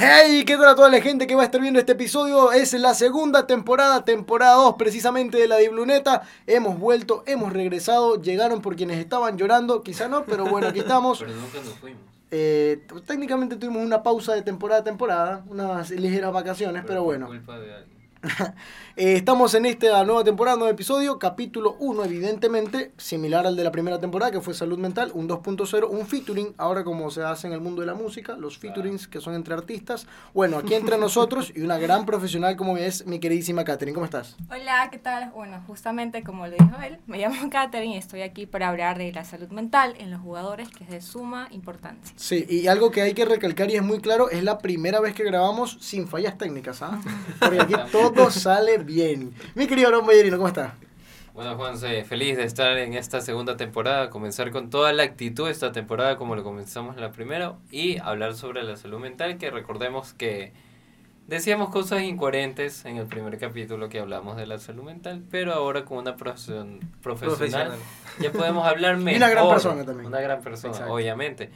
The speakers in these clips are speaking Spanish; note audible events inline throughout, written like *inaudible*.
Hey, ¿qué tal a toda la gente que va a estar viendo este episodio? Es la segunda temporada, temporada 2 precisamente de la Dibluneta. Hemos vuelto, hemos regresado, llegaron por quienes estaban llorando, quizá no, pero bueno, aquí estamos. *laughs* Pero nunca nos fuimos. Eh, técnicamente tuvimos una pausa de temporada a temporada, unas ligeras vacaciones, pero, por bueno. culpa de alguien. *laughs* Eh, estamos en esta nueva temporada, nuevo episodio, capítulo 1, evidentemente, similar al de la primera temporada, que fue Salud Mental, un 2.0, un featuring, ahora como se hace en el mundo de la música, los featurings que son entre artistas. Bueno, aquí entre *laughs* nosotros y una gran profesional como es mi queridísima Katherine, ¿cómo estás? Hola, ¿qué tal? Bueno, justamente como lo dijo él, me llamo *laughs* Katherine y estoy aquí para hablar de la salud mental en los jugadores, que es de suma importancia. Sí, y algo que hay que recalcar y es muy claro, es la primera vez que grabamos sin fallas técnicas, ¿ah? Porque aquí todo sale bien. Mi querido Aaron Ballerino, ¿cómo está? Bueno, Juanse, feliz de estar en esta segunda temporada, comenzar con toda la actitud esta temporada como lo comenzamos en la primera y hablar sobre la salud mental, que recordemos que decíamos cosas incoherentes en el primer capítulo que hablamos de la salud mental, pero ahora con una profesión, profesional, Profesional. ya podemos hablar *laughs* mejor. una gran persona también. Una gran persona, Exacto. obviamente.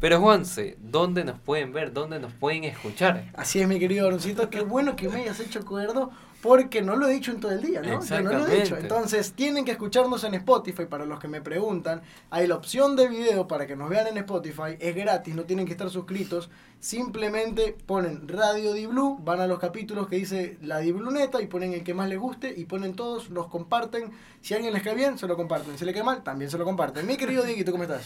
Pero Juanse, ¿dónde nos pueden ver? ¿Dónde nos pueden escuchar? Así es, mi querido Aaroncito, qué bueno que me hayas hecho acuerdo, porque no lo he dicho en todo el día, ¿no? Yo no lo he dicho. Entonces, tienen que escucharnos en Spotify, para los que me preguntan. Hay la opción de video para que nos vean en Spotify, es gratis, no tienen que estar suscritos. Simplemente ponen Radio Di Blue, van a los capítulos que dice la Di Bluneta y ponen el que más les guste y ponen todos, los comparten. Si a alguien les cae bien, se lo comparten. Si le cae mal, también se lo comparten. Mi querido Dieguito, ¿cómo estás?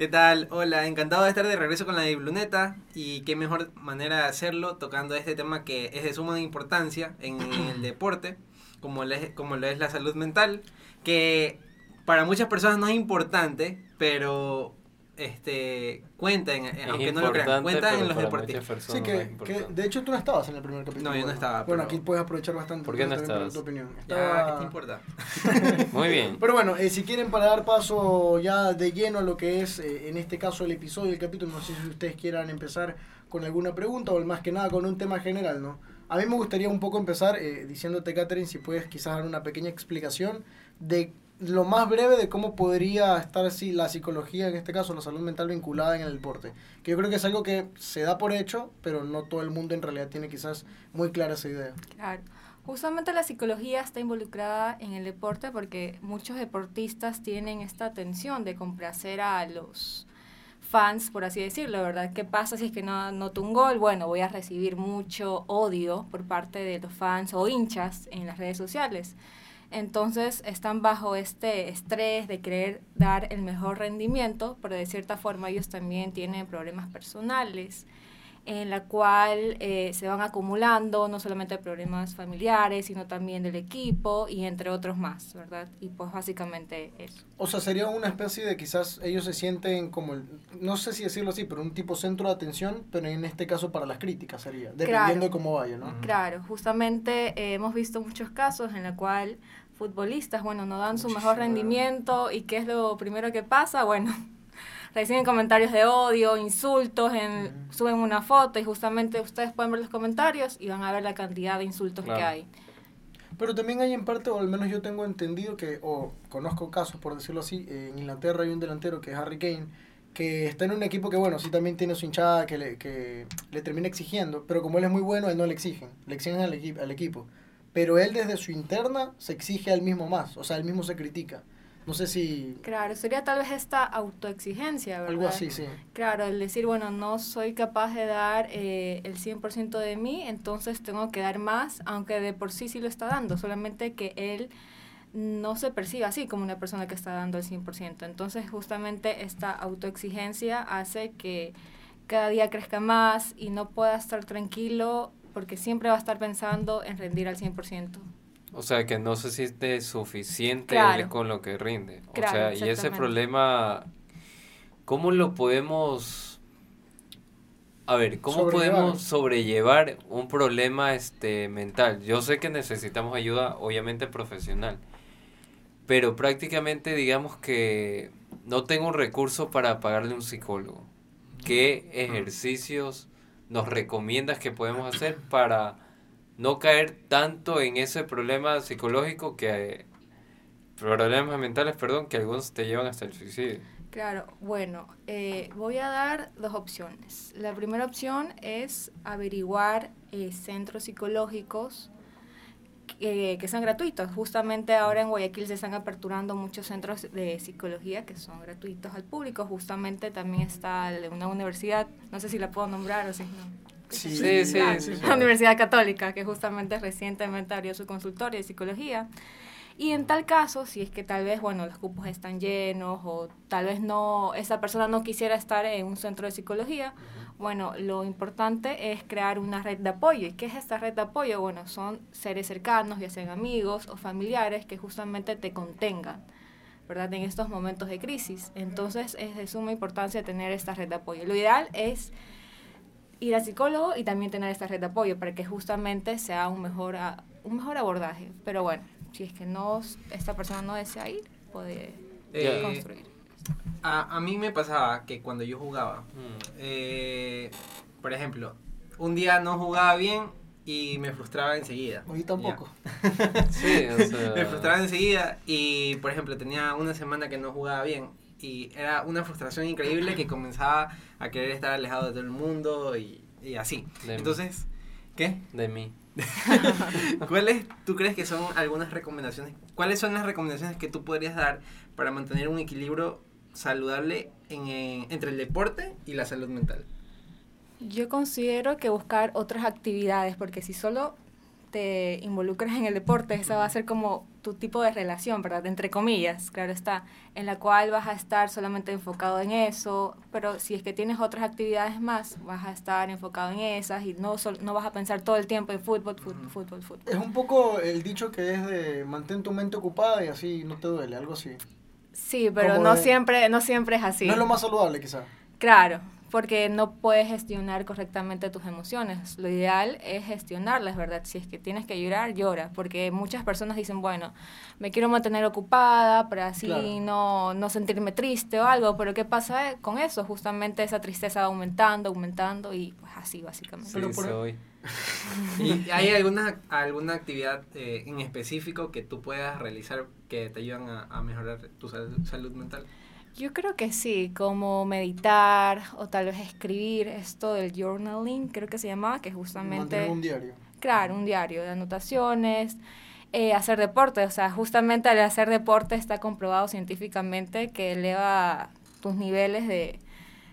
¿Qué tal? Hola, encantado de estar de regreso con la Dibluneta y qué mejor manera de hacerlo tocando este tema que es de suma importancia en el *clears throat* deporte, como como lo es la salud mental, que para muchas personas no es importante, pero este cuenta, en, aunque no lo crean, cuenta en los deportistas. Sí, que, que de hecho tú no estabas en el primer capítulo. No, yo no Bueno, estaba, Bueno, pero- aquí puedes aprovechar bastante. ¿Por qué no estabas? Tu opinión. Ya, Estaba- ¿qué te importa? *laughs* Muy bien. Pero bueno, eh, si quieren para dar paso ya de lleno a lo que es, eh, en este caso, el episodio, el capítulo, no sé si ustedes quieran empezar con alguna pregunta o más que nada con un tema general, ¿no? A mí me gustaría un poco empezar eh, diciéndote, Catherine, si puedes quizás dar una pequeña explicación de lo más breve de cómo podría estar así la psicología, en este caso la salud mental vinculada en el deporte. Que yo creo que es algo que se da por hecho, pero no todo el mundo en realidad tiene quizás muy clara esa idea. Claro. Justamente la psicología está involucrada en el deporte porque muchos deportistas tienen esta tensión de complacer a los fans, por así decirlo, ¿verdad? ¿Qué pasa si es que no anoto un gol? Bueno, voy a recibir mucho odio por parte de los fans o hinchas en las redes sociales. Entonces están bajo este estrés de querer dar el mejor rendimiento, pero de cierta forma ellos también tienen problemas personales en la cual eh, se van acumulando no solamente problemas familiares, sino también del equipo y entre otros más, ¿verdad? Y pues básicamente eso. O sea, sería una especie de quizás ellos se sienten como, el, no sé si decirlo así, pero un tipo centro de atención, pero en este caso para las críticas sería, dependiendo Claro. de cómo vaya, ¿no? Claro, justamente eh, hemos visto muchos casos en la cual futbolistas, bueno, no dan su mejor rendimiento y ¿qué es lo primero que pasa? Bueno, reciben comentarios de odio, insultos, en, suben una foto y justamente ustedes pueden ver los comentarios y van a ver la cantidad de insultos que hay. Pero también hay en parte, o al menos yo tengo entendido que, o conozco casos, por decirlo así, en Inglaterra hay un delantero que es Harry Kane, que está en un equipo que, bueno, sí también tiene su hinchada que le, que le termina exigiendo, pero como él es muy bueno, él no le exigen, le exigen al, equi- al equipo. Pero él desde su interna se exige al mismo más, o sea, él mismo se critica. No sé si... Claro, sería tal vez esta autoexigencia, ¿verdad? Algo así, sí. Claro, el decir, bueno, no soy capaz de dar eh, el 100% de mí, entonces tengo que dar más, aunque de por sí sí lo está dando, solamente que él no se percibe así como una persona que está dando el 100%. Entonces, justamente esta autoexigencia hace que cada día crezca más y no pueda estar tranquilo porque siempre va a estar pensando en rendir al 100%. O sea, que no se siente suficiente Claro. él con lo que rinde. O Claro, sea, y ese problema, ¿cómo lo podemos... A ver, ¿cómo Sobrellevar. podemos sobrellevar un problema este mental? Yo sé que necesitamos ayuda, obviamente profesional, pero prácticamente digamos que no tengo un recurso para pagarle un psicólogo. ¿Qué ejercicios nos recomiendas que podemos hacer para no caer tanto en ese problema psicológico que problemas mentales, perdón, que algunos te llevan hasta el suicidio. Claro, bueno, eh, voy a dar dos opciones. La primera opción es averiguar eh, centros psicológicos que, que sean gratuitos. Justamente ahora en Guayaquil se están aperturando muchos centros de psicología que son gratuitos al público. Justamente también está una universidad, no sé si la puedo nombrar o si no. Sí, sí, sí, sí, La Universidad Católica, que justamente recientemente abrió su consultorio de psicología. Y en tal caso, si es que tal vez, bueno, los cupos están llenos o tal vez no, esa persona no quisiera estar en un centro de psicología, bueno, lo importante es crear una red de apoyo. ¿Y qué es esta red de apoyo? Bueno, son seres cercanos, ya sean amigos o familiares, que justamente te contengan. ¿verdad? En estos momentos de crisis. Entonces es de suma importancia tener esta red de apoyo. Lo ideal es ir al psicólogo y también tener esta red de apoyo para que justamente sea un mejor, un mejor abordaje. Pero bueno, si es que no esta persona no desea ir, puede Eh, construir. A, a mí me pasaba que cuando yo jugaba, Mm. eh, por ejemplo, un día no jugaba bien y me frustraba enseguida. Hoy tampoco. *laughs* Sí, o *laughs* sea, Me frustraba enseguida y, por ejemplo, tenía una semana que no jugaba bien y era una frustración increíble que comenzaba a querer estar alejado de todo el mundo y, y así. De mí. Entonces, ¿qué? de mí. *laughs* ¿Cuáles tú crees que son algunas recomendaciones? ¿Cuáles son las recomendaciones que tú podrías dar para mantener un equilibrio saludable en, entre el deporte y la salud mental? Yo considero que buscar otras actividades, porque si solo te involucras en el deporte, esa va a ser como tu tipo de relación, ¿verdad? Entre comillas, claro está, en la cual vas a estar solamente enfocado en eso, pero si es que tienes otras actividades más, vas a estar enfocado en esas y no, sol- no vas a pensar todo el tiempo en fútbol, fútbol, fútbol, fútbol. Es un poco el dicho que es de mantén tu mente ocupada y así no te duele, algo así. Sí, pero no de- siempre, no siempre es así. No es lo más saludable quizá. Claro, porque no puedes gestionar correctamente tus emociones. Lo ideal es gestionarlas, ¿verdad? Si es que tienes que llorar, llora, porque muchas personas dicen, bueno, me quiero mantener ocupada para así Claro. no, no sentirme triste o algo, pero ¿qué pasa con eso? Justamente esa tristeza va aumentando, aumentando y pues así básicamente. Sí, Pero por- soy. *laughs* ¿Y hay alguna, alguna actividad eh, en específico que tú puedas realizar que te ayudan a, a mejorar tu sal- salud mental? Yo creo que sí, como meditar o tal vez escribir esto del journaling, creo que se llamaba, que justamente... Mantener un diario. Claro, un diario de anotaciones, eh, hacer deporte, o sea, justamente al hacer deporte está comprobado científicamente que eleva tus niveles de,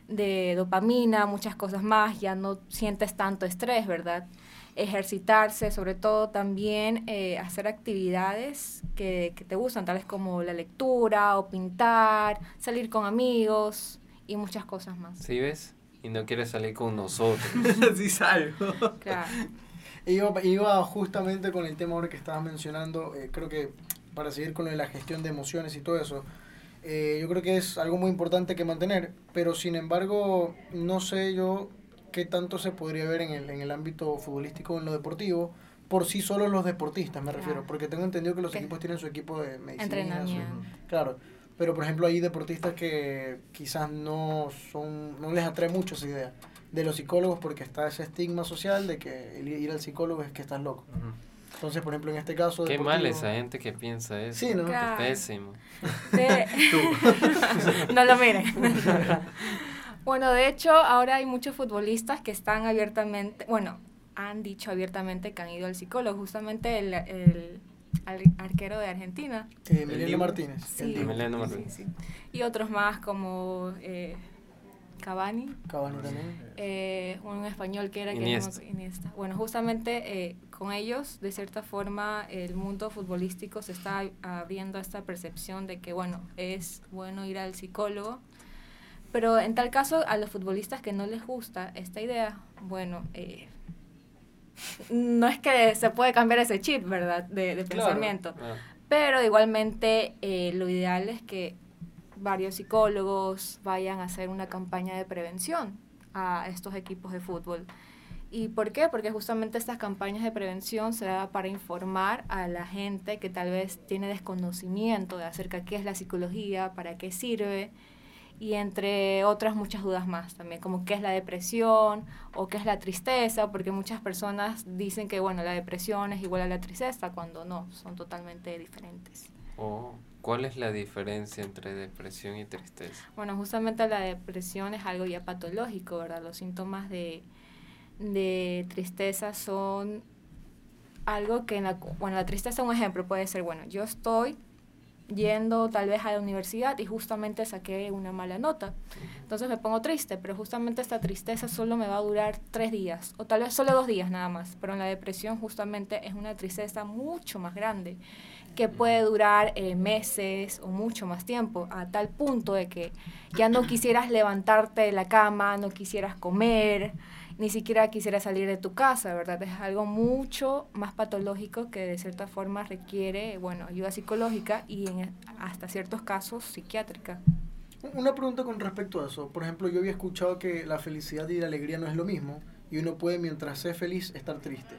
de dopamina, muchas cosas más, ya no sientes tanto estrés, ¿verdad? Ejercitarse, sobre todo también eh, hacer actividades que, que te gustan, tales como la lectura o pintar, salir con amigos y muchas cosas más. ¿Sí ves? Y no quieres salir con nosotros. *laughs* sí salgo. Claro. *laughs* Iba, iba justamente con el tema ahora que estabas mencionando, eh, creo que para seguir con lo de la gestión de emociones y todo eso, eh, yo creo que es algo muy importante que mantener, pero sin embargo, no sé yo qué tanto se podría ver en el, en el ámbito futbolístico o en lo deportivo, por sí solos los deportistas, me refiero, Claro. porque tengo entendido que los equipos tienen su equipo de medicina. Entrenamiento. Claro, pero por ejemplo hay deportistas que quizás no son, no les atrae mucho esa idea de los psicólogos porque está ese estigma social de que el ir al psicólogo es que estás loco. Entonces, por ejemplo, en este caso... Qué mal esa gente que piensa eso. Sí, ¿no? Claro. Pésimo. De- *laughs* *laughs* no lo miren. bueno, de hecho, ahora hay muchos futbolistas que están abiertamente, bueno, han dicho abiertamente que han ido al psicólogo. Justamente el, el al- arquero de Argentina. Eh, Emiliano? Martínez. Sí, Martínez. sí. Y otros más como eh, Cavani. Cavani también. eh, un español que era que no Iniesta. Iniesta. Bueno, justamente eh, con ellos, de cierta forma, el mundo futbolístico se está abriendo a esta percepción de que, bueno, es bueno ir al psicólogo. Pero en tal caso, a los futbolistas que no les gusta esta idea, bueno, eh, no es que se puede cambiar ese chip, ¿verdad? De, de Claro. pensamiento. Ah, Pero igualmente eh, lo ideal es que varios psicólogos vayan a hacer una campaña de prevención a estos equipos de fútbol. ¿Y por qué? Porque justamente estas campañas de prevención se da para informar a la gente que tal vez tiene desconocimiento de acerca de qué es la psicología, para qué sirve y entre otras muchas dudas más también, como qué es la depresión o qué es la tristeza, porque muchas personas dicen que bueno, la depresión es igual a la tristeza, cuando no, son totalmente diferentes. Oh, ¿Cuál es la diferencia entre depresión y tristeza? Bueno, justamente la depresión es algo ya patológico, ¿verdad? Los síntomas de, de tristeza son algo que en la, bueno, la tristeza, un ejemplo puede ser, bueno, yo estoy yendo tal vez a la universidad y justamente saqué una mala nota. Entonces me pongo triste, pero justamente esta tristeza solo me va a durar tres días o tal vez solo dos días nada más. Pero en la depresión justamente es una tristeza mucho más grande que puede durar eh, meses o mucho más tiempo, a tal punto de que ya no quisieras levantarte de la cama, no quisieras comer, ni siquiera quisiera salir de tu casa, ¿verdad? Es algo mucho más patológico que de cierta forma requiere, bueno, ayuda psicológica y en hasta ciertos casos psiquiátrica. Una pregunta con respecto a eso. Por ejemplo, yo había escuchado que la felicidad y la alegría no es lo mismo y uno puede mientras sea feliz estar triste.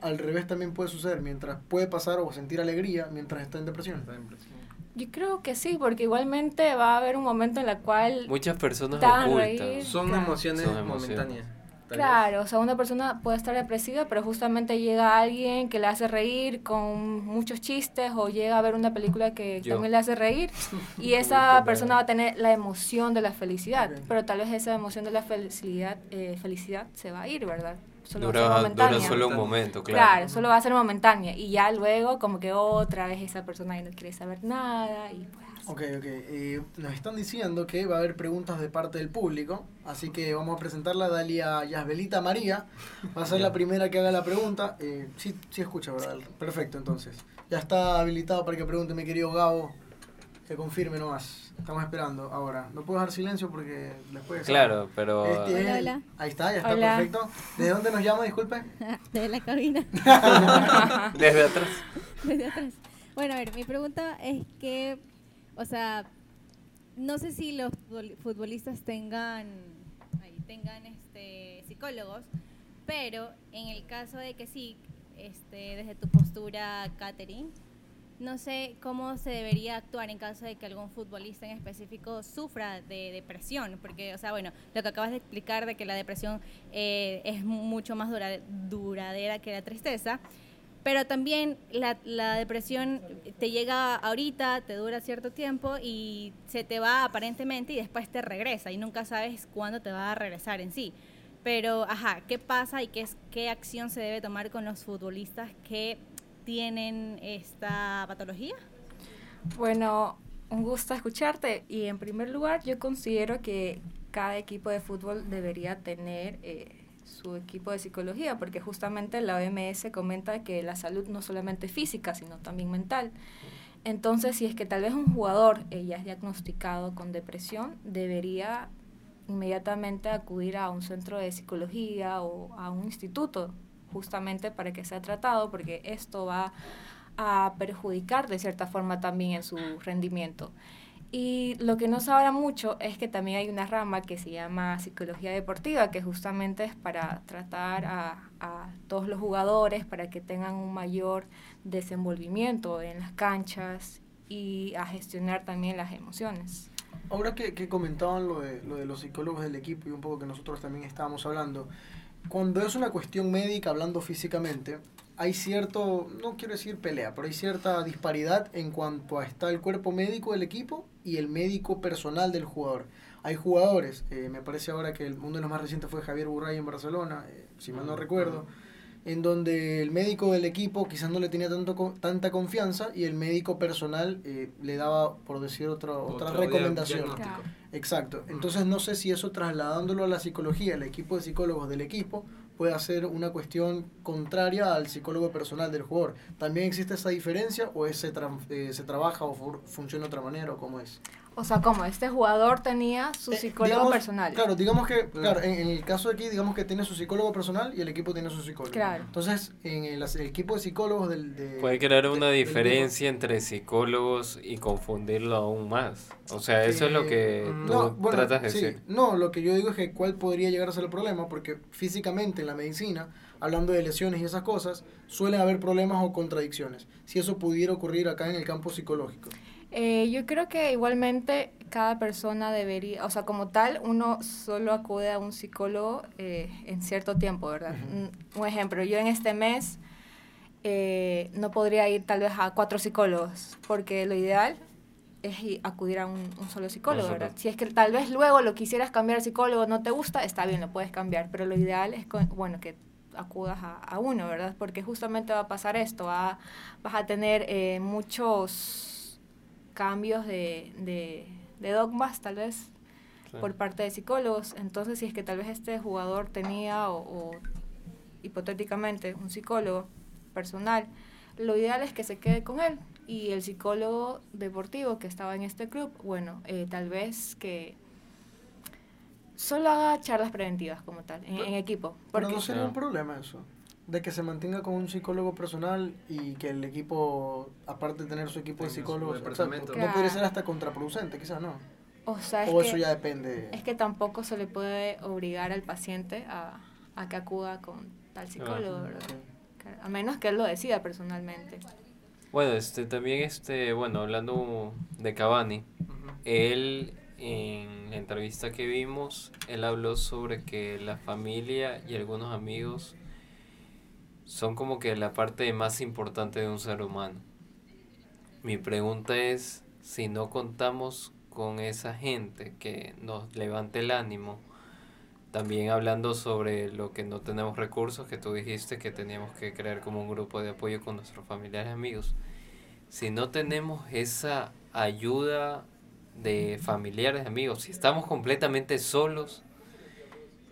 Al revés también puede suceder, mientras puede pasar o sentir alegría mientras está en depresión. Yo creo que sí, porque igualmente va a haber un momento en el cual... Muchas personas ocultan. Son emociones momentáneas. Claro, o sea, una persona puede estar depresiva, pero justamente llega alguien que le hace reír con muchos chistes o llega a ver una película que también le hace reír *laughs* y esa persona va a tener la emoción de la felicidad, pero tal vez esa emoción de la felicidad, eh, felicidad se va a ir, ¿verdad? Solo dura, dura solo un momento, claro. Claro, solo va a ser momentánea y ya luego como que otra vez esa persona ya no quiere saber nada y pues Ok, ok. Eh, nos están diciendo que va a haber preguntas de parte del público, así que vamos a presentarla a Dalia Yasbelita María. Va a ser la primera que haga la pregunta. Eh, sí, sí escucha, ¿verdad? Perfecto, entonces. Ya está habilitado para que pregunte mi querido Gabo, que confirme nomás. Estamos esperando ahora. No puedo dejar silencio porque después... Claro, pero... Este hola, Ahí está, ya está perfecto. ¿Desde dónde nos llama, disculpe? *laughs* Desde la cabina. *laughs* Desde atrás. Desde atrás. Bueno, a ver, mi pregunta es que o sea, no sé si los futbolistas tengan, tengan este, psicólogos, pero en el caso de que sí, este, desde tu postura, Catherine, no sé cómo se debería actuar en caso de que algún futbolista en específico sufra de depresión, porque, o sea, bueno, lo que acabas de explicar de que la depresión eh, es mucho más duradera que la tristeza, pero también la, depresión te llega ahorita, te dura cierto tiempo y se te va aparentemente y después te regresa y nunca sabes cuándo te va a regresar en sí. Pero, ajá, ¿qué pasa y qué, qué acción se debe tomar con los futbolistas que tienen esta patología? Bueno, un gusto escucharte y en primer lugar yo considero que cada equipo de fútbol debería tener... Eh, su equipo de psicología, porque justamente la OMS comenta que la salud no solamente física, sino también mental. Entonces, si es que tal vez un jugador eh, ya es diagnosticado con depresión, debería inmediatamente acudir a un centro de psicología o a un instituto, justamente para que sea tratado, porque esto va a perjudicar de cierta forma también en su rendimiento. Y lo que no se habla mucho es que también hay una rama que se llama psicología deportiva, que justamente es para tratar a, a todos los jugadores, para que tengan un mayor desenvolvimiento en las canchas y a gestionar también las emociones. Ahora que, que comentaban lo de, lo de los psicólogos del equipo y un poco que nosotros también estábamos hablando, cuando es una cuestión médica hablando físicamente, hay cierto, no quiero decir pelea, pero hay cierta disparidad en cuanto a está el cuerpo médico del equipo y el médico personal del jugador. Hay jugadores, eh, me parece ahora que el, uno de los más recientes fue Javier Burray en Barcelona, eh, si mal no recuerdo, en donde el médico del equipo quizás no le tenía tanto, tanta confianza y el médico personal eh, le daba, por decir otra, otra recomendación. Exacto. Entonces no sé si eso trasladándolo a la psicología, el equipo de psicólogos del equipo, puede ser una cuestión contraria al psicólogo personal del jugador. ¿También existe esa diferencia o ese eh, se trabaja o funciona de otra manera o cómo es? O sea, como este jugador tenía su eh, psicólogo personal. Claro, digamos que, claro, en, el caso de aquí, digamos que tiene su psicólogo personal y el equipo tiene su psicólogo. Claro. Entonces, en el, equipo de psicólogos del... Puede crear una diferencia entre psicólogos y confundirlo aún más. O sea, eso es lo que tú tratas de decir. No, lo que yo digo es que cuál podría llegar a ser el problema, porque físicamente en la medicina, hablando de lesiones y esas cosas, suelen haber problemas o contradicciones. Si eso pudiera ocurrir acá en el campo psicológico. Eh, yo creo que igualmente cada persona debería, o sea, como tal, uno solo acude a un psicólogo eh, en cierto tiempo, ¿verdad? Un ejemplo, yo en este mes eh, no podría ir tal vez a cuatro psicólogos, porque lo ideal es acudir a un, solo psicólogo, ¿verdad? Si es que tal vez luego lo quisieras cambiar al psicólogo, no te gusta, está bien, lo puedes cambiar, pero lo ideal es, bueno, que acudas a, uno, ¿verdad? Porque justamente va a pasar esto, vas a tener eh, muchos cambios de, de, dogmas, tal vez, por parte de psicólogos. Entonces, si es que tal vez este jugador tenía o hipotéticamente un psicólogo personal, lo ideal es que se quede con él. Y el psicólogo deportivo que estaba en este club, bueno, eh, tal vez que solo haga charlas preventivas como tal, en, equipo. Porque pero no sería un problema eso, de que se mantenga con un psicólogo personal y que el equipo, aparte de tener su equipo de psicólogos, no podría ser hasta contraproducente, quizás no. O, sea, eso ya depende. Es que tampoco se le puede obligar al paciente a, a que acuda con tal psicólogo, ¿verdad? a menos que él lo decida personalmente. Bueno, este también este, bueno, hablando de Cavani, él en la entrevista que vimos, él habló sobre que la familia y algunos amigos son como que la parte más importante de un ser humano. Mi pregunta es si no contamos con esa gente que nos levante el ánimo, también hablando sobre lo que no tenemos recursos, que tú dijiste que teníamos que crear como un grupo de apoyo con nuestros familiares y amigos. Si no tenemos esa ayuda de familiares, amigos, si estamos completamente solos,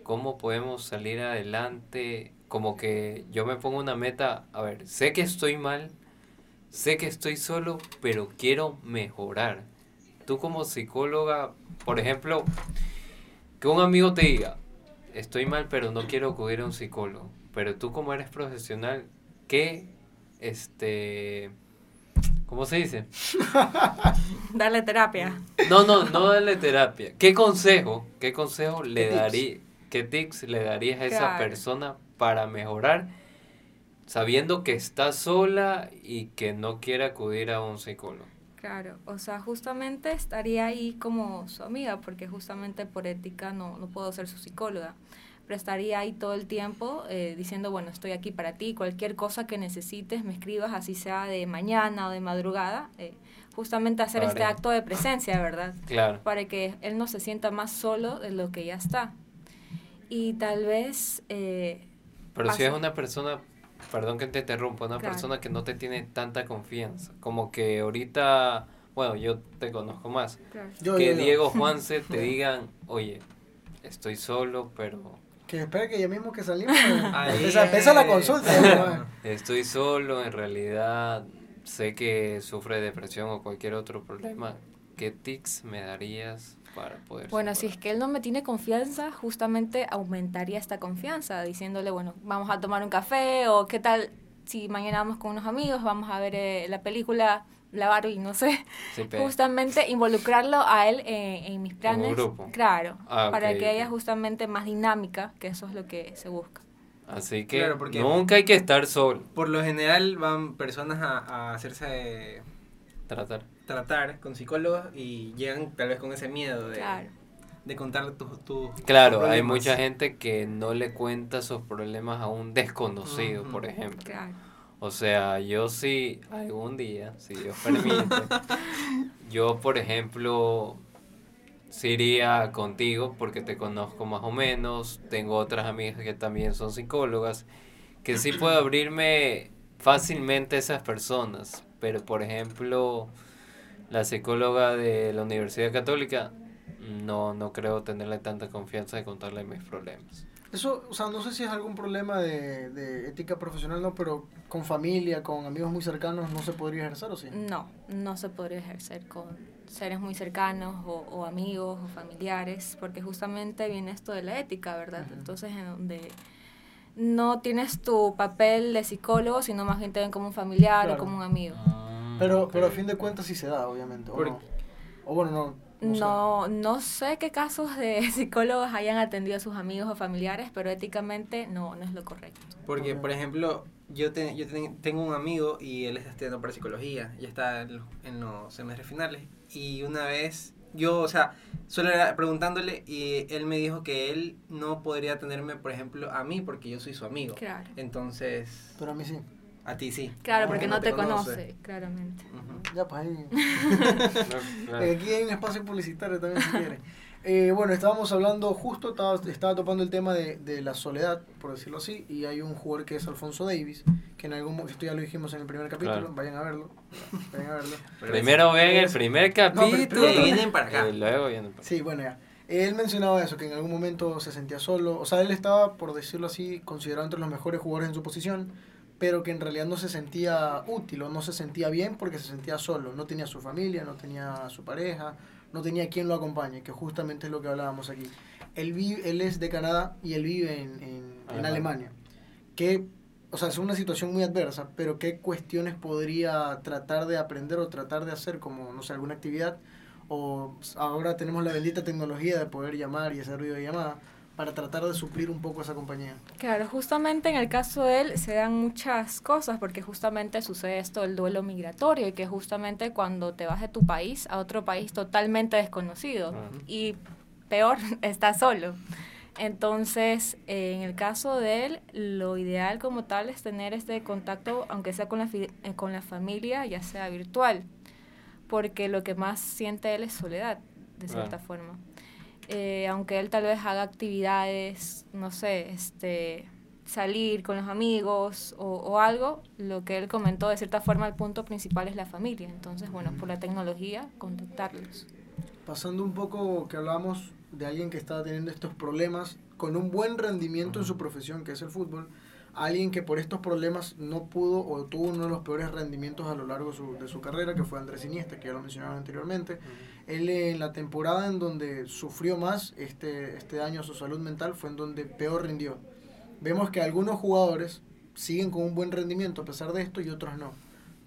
¿cómo podemos salir adelante? Como que yo me pongo una meta, a ver, sé que estoy mal, sé que estoy solo, pero quiero mejorar. Tú como psicóloga, por ejemplo, que un amigo te diga, estoy mal, pero no quiero acudir a un psicólogo. Pero tú como eres profesional, ¿qué, este, cómo se dice? *laughs* darle terapia. No, no, no darle terapia. ¿Qué consejo, qué consejo le daría, qué tips le darías a esa persona para mejorar? Sabiendo que está sola y que no quiere acudir a un psicólogo. Claro, o sea, justamente estaría ahí como su amiga, porque justamente por ética no, no puedo ser su psicóloga, pero estaría ahí todo el tiempo eh, diciendo, bueno, estoy aquí para ti, cualquier cosa que necesites, me escribas, así sea de mañana o de madrugada, eh, justamente hacer este acto de presencia, ¿verdad? Claro. Para que él no se sienta más solo de lo que ya está. Y tal vez... Eh, pero si es una persona perdón que te interrumpa, una persona que no te tiene tanta confianza, como que ahorita, bueno, yo te conozco más, que Diego Juanse *laughs* te digan, oye, estoy solo, pero... Que espera que ya mismo que salimos, *laughs* empieza, la consulta. estoy solo, en realidad sé que sufre de depresión o cualquier otro problema. ¿Qué tics me darías bueno, si es que él no me tiene confianza, justamente aumentaría esta confianza, diciéndole, bueno, vamos a tomar un café o qué tal si mañana vamos con unos amigos, vamos a ver eh, la película La Barbie, no sé. justamente involucrarlo a él en mis planes. Claro, ah, para que haya justamente más dinámica, que eso es lo que se busca. Así que nunca hay que estar solo. Por lo general van personas a, a hacerse... Tratar tratar con psicólogos y llegan tal vez con ese miedo de, de contar tus tu, Claro, hay mucha gente que no le cuenta sus problemas a un desconocido, por ejemplo. O sea, yo sí, algún día, si Dios permite, *laughs* yo, por ejemplo, sí iría contigo porque te conozco más o menos, tengo otras amigas que también son psicólogas, que sí puedo abrirme fácilmente a esas personas, pero por ejemplo la psicóloga de la Universidad Católica, no, no creo tenerle tanta confianza de contarle mis problemas. Eso, o sea, no sé si es algún problema de, de ética profesional, no, pero con familia, con amigos muy cercanos, ¿no se podría ejercer o sí? No, no se podría ejercer con seres muy cercanos o, o amigos o familiares, porque justamente viene esto de la ética, ¿verdad? Entonces, en donde no tienes tu papel de psicólogo, sino más bien te ven como un familiar o como un amigo. Ah. Pero, pero a fin de cuentas sí se da, obviamente. ¿o, no? o bueno, no. No, no sé. qué casos de *laughs* psicólogos hayan atendido a sus amigos o familiares, pero éticamente no, no es lo correcto. Porque, por ejemplo, yo, te- yo ten- tengo un amigo y él está estudiando para psicología, ya está en los, en los semestres finales. Y una vez, yo, o sea, solo era preguntándole y él me dijo que él no podría tenerme, por ejemplo, a mí porque yo soy su amigo. Claro. Entonces, Pero a mí sí. A ti sí. Claro, porque no te conoce. conoce, claramente. Ujú. Ya, pues ahí. No, claro. Eh, Aquí hay un espacio publicitario también si quiere. Eh, bueno, estábamos hablando justo, estaba, estaba topando el tema de, de la soledad, por decirlo así, y hay un jugador que es Alfonso Davis, que en algún momento, esto ya lo dijimos en el primer capítulo, Claro. vayan a verlo, vayan a verlo. *laughs* Primero ven el primer pero capítulo primero vienen para acá. y luego vienen para acá. Sí, bueno, ya. Él mencionaba eso, que en algún momento se sentía solo, o sea, él estaba, por decirlo así, considerado entre los mejores jugadores en su posición, pero que en realidad no se sentía útil o no se sentía bien porque se sentía solo, no tenía su familia, no tenía su pareja, no tenía quien lo acompañe, que justamente es lo que hablábamos aquí. Él, vi- él es de Canadá y él vive en, en- en Alemania. Alemania, que, o sea, es una situación muy adversa, pero qué cuestiones podría tratar de aprender o tratar de hacer como, no sé, alguna actividad o ahora tenemos la bendita tecnología de poder llamar y hacer videollamada para tratar de suplir un poco esa compañía. Claro, justamente en el caso de él se dan muchas cosas porque justamente sucede esto del duelo migratorio y que justamente cuando te vas de tu país a otro país totalmente desconocido y peor, *laughs* estás solo. Entonces, eh, en el caso de él, lo ideal como tal es tener este contacto, aunque sea con la, fi- eh, con la familia, ya sea virtual, porque lo que más siente él es soledad, de cierta forma. Eh, aunque él tal vez haga actividades, no sé, este salir con los amigos o, o algo, lo que él comentó de cierta forma el punto principal es la familia. Entonces, bueno, por la tecnología, contactarlos. Pasando un poco que hablábamos de alguien que estaba teniendo estos problemas con un buen rendimiento en su profesión, que es el fútbol, a alguien que por estos problemas no pudo o tuvo uno de los peores rendimientos a lo largo de su, de su carrera, que fue Andrés Iniesta, que ya lo mencionaron anteriormente. Él en la temporada en donde sufrió más este, este año su salud mental fue en donde peor rindió. Vemos que algunos jugadores siguen con un buen rendimiento a pesar de esto y otros no.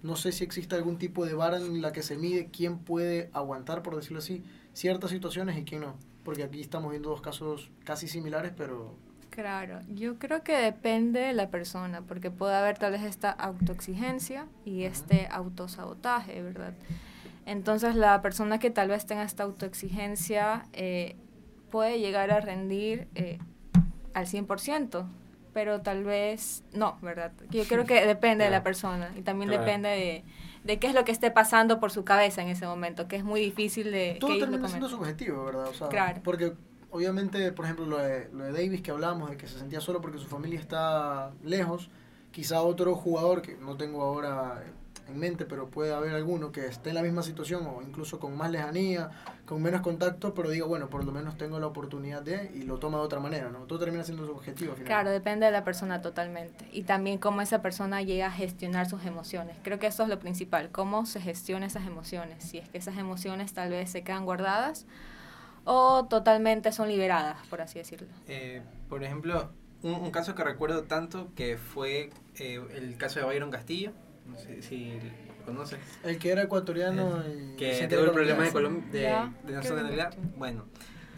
No sé si existe algún tipo de vara en la que se mide quién puede aguantar, por decirlo así, ciertas situaciones y quién no. Porque aquí estamos viendo dos casos casi similares, pero Claro, yo creo que depende de la persona, porque puede haber tal vez esta autoexigencia y este autosabotaje, ¿verdad? Entonces la persona que tal vez tenga esta autoexigencia eh, puede llegar a rendir eh, al 100%, pero tal vez no, ¿verdad? Yo creo que depende de la persona y también Claro. depende de, de qué es lo que esté pasando por su cabeza en ese momento, que es muy difícil de... todo termina siendo subjetivo, ¿verdad? O sea, Claro. Porque obviamente, por ejemplo, lo de, lo de Davis que hablábamos, de que se sentía solo porque su familia está lejos, quizá otro jugador que no tengo ahora en mente, pero puede haber alguno que esté en la misma situación o incluso con más lejanía, con menos contacto, pero diga, bueno, por lo menos tengo la oportunidad de y lo toma de otra manera, ¿no? Todo termina siendo subjetivo al final. Claro, depende de la persona totalmente. Y también cómo esa persona llega a gestionar sus emociones. Creo que eso es lo principal, cómo se gestiona esas emociones. Si es que esas emociones tal vez se quedan guardadas o totalmente son liberadas, por así decirlo. Eh, por ejemplo, un, un caso que recuerdo tanto que fue eh, el caso de Byron Castillo. No sé si lo conoces. El que era ecuatoriano y... que tuvo el problema de. Colom- de, creo nacionalidad. que- Bueno,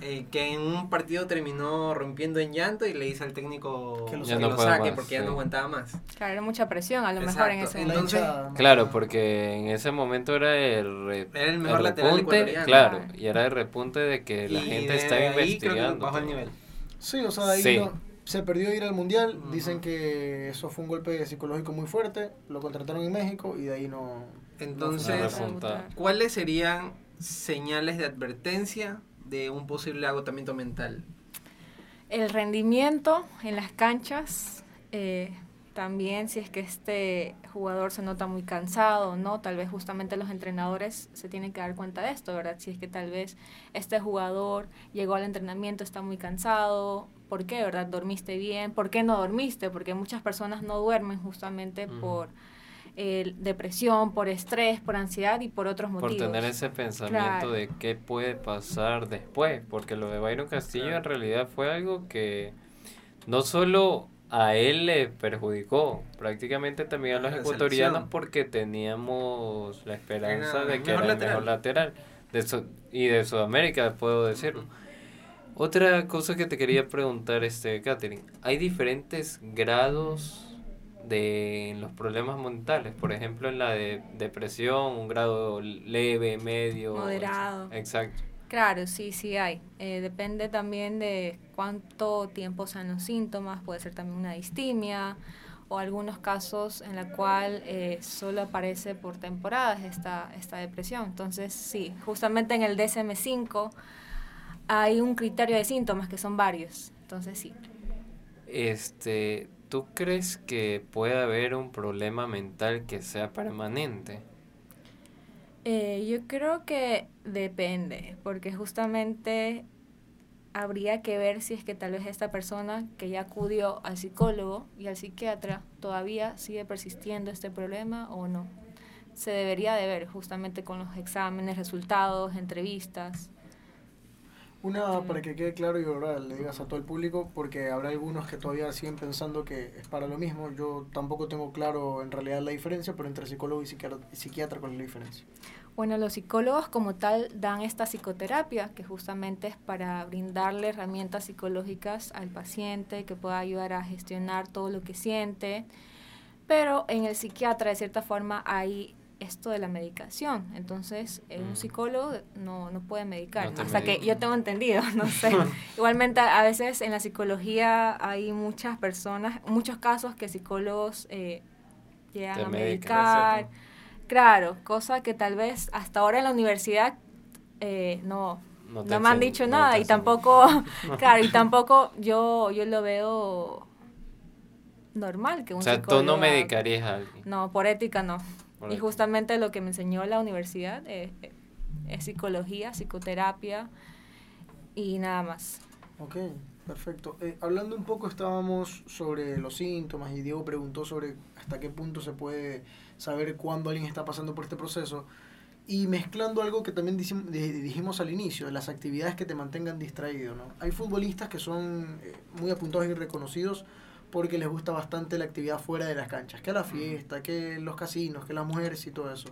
eh, que en un partido terminó rompiendo en llanto y le dice al técnico Que que lo lo, saque. Ya no puede saque más, porque ya no aguantaba más. Claro, era mucha presión a lo mejor en ese momento. Entonces- más Claro, que porque en ese momento era el, re- Era el mejor lateral repunte, ecuatoriano. claro, y era el repunte de que la Y gente estaba que investigando. bajó el todo. nivel. Sí, o sea, de ahí Sí. no- se perdió ir al mundial. Dicen que eso fue un golpe psicológico muy fuerte. Lo contrataron en México y de ahí no. Entonces. ¿cuáles serían señales de advertencia de un posible agotamiento mental? El rendimiento en las canchas, eh, también si es que este jugador se nota muy cansado o no, tal vez justamente los entrenadores se tienen que dar cuenta de esto, ¿verdad? Si es que tal vez este jugador llegó al entrenamiento, está muy cansado, ¿por qué, verdad? ¿Dormiste bien? ¿Por qué no dormiste? Porque muchas personas no duermen justamente por eh, depresión, por estrés, por ansiedad y por otros Por motivos. tener ese pensamiento Claro. de qué puede pasar después, porque lo de Byron Castillo Claro. en realidad fue algo que no solo a él le perjudicó, prácticamente también a los la ecuatorianos selección. porque teníamos la esperanza Era de que mejor era el mejor lateral de Su- y de Sudamérica, puedo decirlo. Otra cosa que te quería preguntar, este, Catherine, ¿hay diferentes grados de los problemas mentales, por ejemplo en la de depresión, un grado leve, medio, Moderado. Exacto. Claro, sí, sí hay. Eh, depende también de cuánto tiempo sean los síntomas, puede ser también una distimia o algunos casos en la cual eh, solo aparece por temporadas esta, esta depresión. Entonces, sí, justamente en el DSM-5 hay un criterio de síntomas que son varios. Entonces, sí. Este, ¿tú crees que puede haber un problema mental que sea permanente? Eh, yo creo que depende, porque justamente habría que ver si es que tal vez esta persona que ya acudió al psicólogo y al psiquiatra todavía sigue persistiendo este problema o no. Se debería de ver justamente con los exámenes, resultados, entrevistas. Una, para que quede claro y ahora le digas a todo el público, porque habrá algunos que todavía siguen pensando que es para lo mismo. Yo tampoco tengo claro en realidad la diferencia, pero entre psicólogo y psiquiatra, psiquiatra ¿cuál es la diferencia? Bueno, los psicólogos como tal dan esta psicoterapia, que justamente es para brindarle herramientas psicológicas al paciente, que pueda ayudar a gestionar todo lo que siente. Pero en el psiquiatra, de cierta forma, hay esto de la medicación. Entonces, eh, un Mm. psicólogo no, no puede medicar. No hasta que yo tengo entendido, *laughs* no sé. *laughs* Igualmente, a veces en la psicología hay muchas personas, muchos casos que psicólogos eh, llegan Te a medicar. Claro, cosa que tal vez hasta ahora en la universidad eh, no, No me han dicho nada y tampoco, *laughs* claro, y tampoco yo, yo lo veo normal que un O sea, tú no medicarías a alguien. No, por ética no. Por y justamente lo que me enseñó la universidad eh, eh, es psicología, psicoterapia y nada más. Ok, perfecto. Eh, hablando un poco, estábamos sobre los síntomas y Diego preguntó sobre hasta qué punto se puede saber cuándo alguien está pasando por este proceso. Y mezclando algo que también dijimos al inicio, las actividades que te mantengan distraído. ¿no? Hay futbolistas que son eh, muy apuntados y reconocidos porque les gusta bastante la actividad fuera de las canchas, que la fiesta, que los casinos, que las mujeres y todo eso.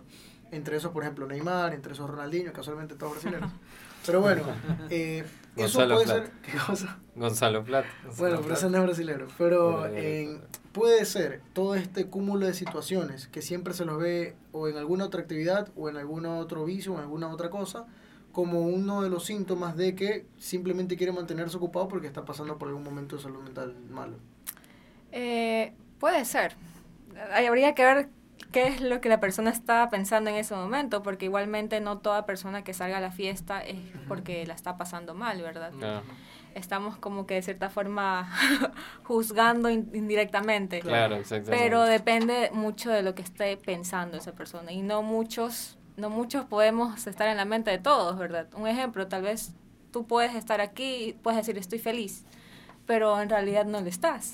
Entre esos, por ejemplo, Neymar, entre esos Ronaldinho, casualmente todos brasileños. *laughs* Pero bueno, eh, eso Gonzalo puede ser... *laughs* ¿Qué cosa? Gonzalo Plata. Bueno, pero ese no es brasilero. Pero eh, puede ser todo este cúmulo de situaciones que siempre se los ve o en alguna otra actividad o en algún otro vicio o en alguna otra cosa como uno de los síntomas de que simplemente quiere mantenerse ocupado porque está pasando por algún momento de salud mental malo. Eh, puede ser. Ahí habría que ver qué es lo que la persona está pensando en ese momento, porque igualmente no toda persona que salga a la fiesta es porque la está pasando mal, ¿verdad? Estamos como que de cierta forma *laughs* juzgando in- indirectamente. Claro, exactamente. Pero depende mucho de lo que esté pensando esa persona y no muchos no muchos podemos estar en la mente de todos, ¿verdad? Un ejemplo, tal vez tú puedes estar aquí y puedes decir estoy feliz, pero en realidad no lo estás.